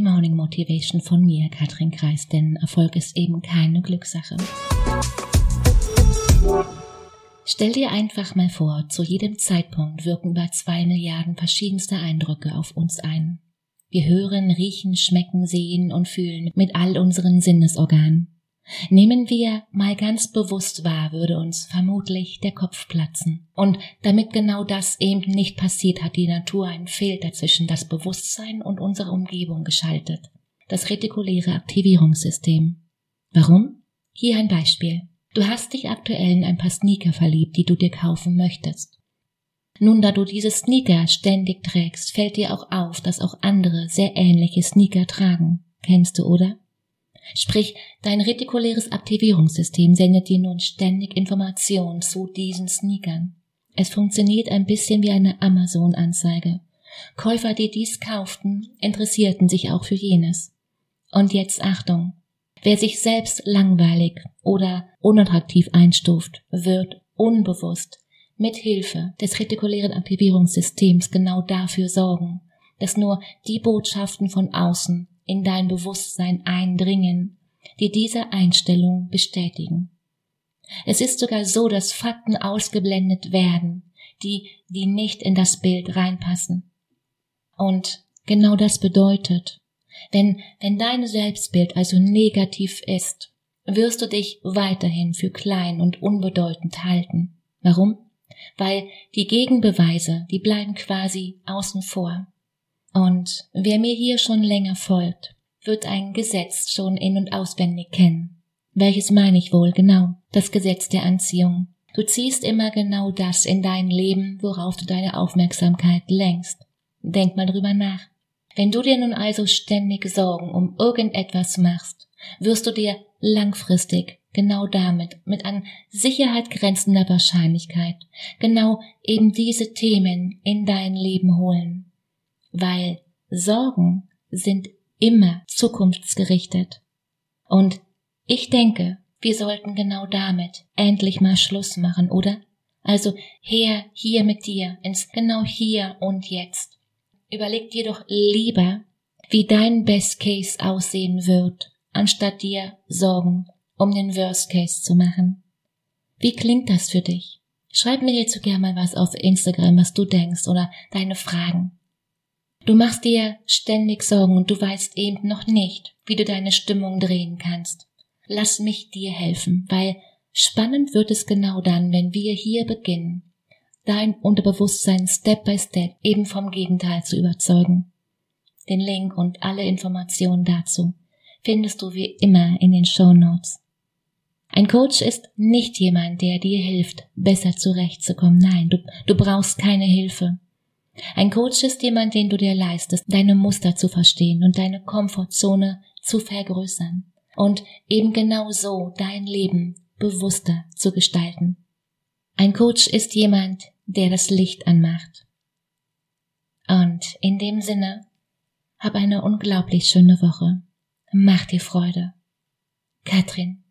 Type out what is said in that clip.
Morning Motivation von mir, Katrin Kreis, denn Erfolg ist eben keine Glückssache. Stell dir einfach mal vor, zu jedem Zeitpunkt wirken über zwei Milliarden verschiedenste Eindrücke auf uns ein. Wir hören, riechen, schmecken, sehen und fühlen mit all unseren Sinnesorganen. Nehmen wir mal ganz bewusst wahr, würde uns vermutlich der Kopf platzen. Und damit genau das eben nicht passiert, hat die Natur einen Filter zwischen das Bewusstsein und unsere Umgebung geschaltet. Das retikuläre Aktivierungssystem. Warum? Hier ein Beispiel. Du hast dich aktuell in ein paar Sneaker verliebt, die du dir kaufen möchtest. Nun, da du diese Sneaker ständig trägst, fällt dir auch auf, dass auch andere sehr ähnliche Sneaker tragen. Kennst du, oder? Sprich, dein retikuläres Aktivierungssystem sendet dir nun ständig Informationen zu diesen Sneakern. Es funktioniert ein bisschen wie eine Amazon-Anzeige. Käufer, die dies kauften, interessierten sich auch für jenes. Und jetzt Achtung. Wer sich selbst langweilig oder unattraktiv einstuft, wird unbewusst mit Hilfe des retikulären Aktivierungssystems genau dafür sorgen, dass nur die Botschaften von außen in dein Bewusstsein eindringen, die diese Einstellung bestätigen. Es ist sogar so, dass Fakten ausgeblendet werden, die, die nicht in das Bild reinpassen. Und genau das bedeutet, wenn, wenn dein Selbstbild also negativ ist, wirst du dich weiterhin für klein und unbedeutend halten. Warum? Weil die Gegenbeweise, die bleiben quasi außen vor. Und wer mir hier schon länger folgt, wird ein Gesetz schon in und auswendig kennen. Welches meine ich wohl genau? Das Gesetz der Anziehung. Du ziehst immer genau das in dein Leben, worauf du deine Aufmerksamkeit lenkst. Denk mal drüber nach. Wenn du dir nun also ständig Sorgen um irgendetwas machst, wirst du dir langfristig genau damit, mit an Sicherheit grenzender Wahrscheinlichkeit, genau eben diese Themen in dein Leben holen weil Sorgen sind immer zukunftsgerichtet. Und ich denke, wir sollten genau damit endlich mal Schluss machen, oder? Also her, hier mit dir, ins genau hier und jetzt. Überleg dir doch lieber, wie dein Best Case aussehen wird, anstatt dir Sorgen um den Worst Case zu machen. Wie klingt das für dich? Schreib mir hierzu gerne mal was auf Instagram, was du denkst oder deine Fragen. Du machst dir ständig Sorgen und du weißt eben noch nicht, wie du deine Stimmung drehen kannst. Lass mich dir helfen, weil spannend wird es genau dann, wenn wir hier beginnen, dein Unterbewusstsein Step by Step eben vom Gegenteil zu überzeugen. Den Link und alle Informationen dazu findest du wie immer in den Show Notes. Ein Coach ist nicht jemand, der dir hilft, besser zurechtzukommen. Nein, du, du brauchst keine Hilfe. Ein Coach ist jemand, den du dir leistest, deine Muster zu verstehen und deine Komfortzone zu vergrößern und eben genau so dein Leben bewusster zu gestalten. Ein Coach ist jemand, der das Licht anmacht. Und in dem Sinne, hab eine unglaublich schöne Woche. Mach dir Freude. Katrin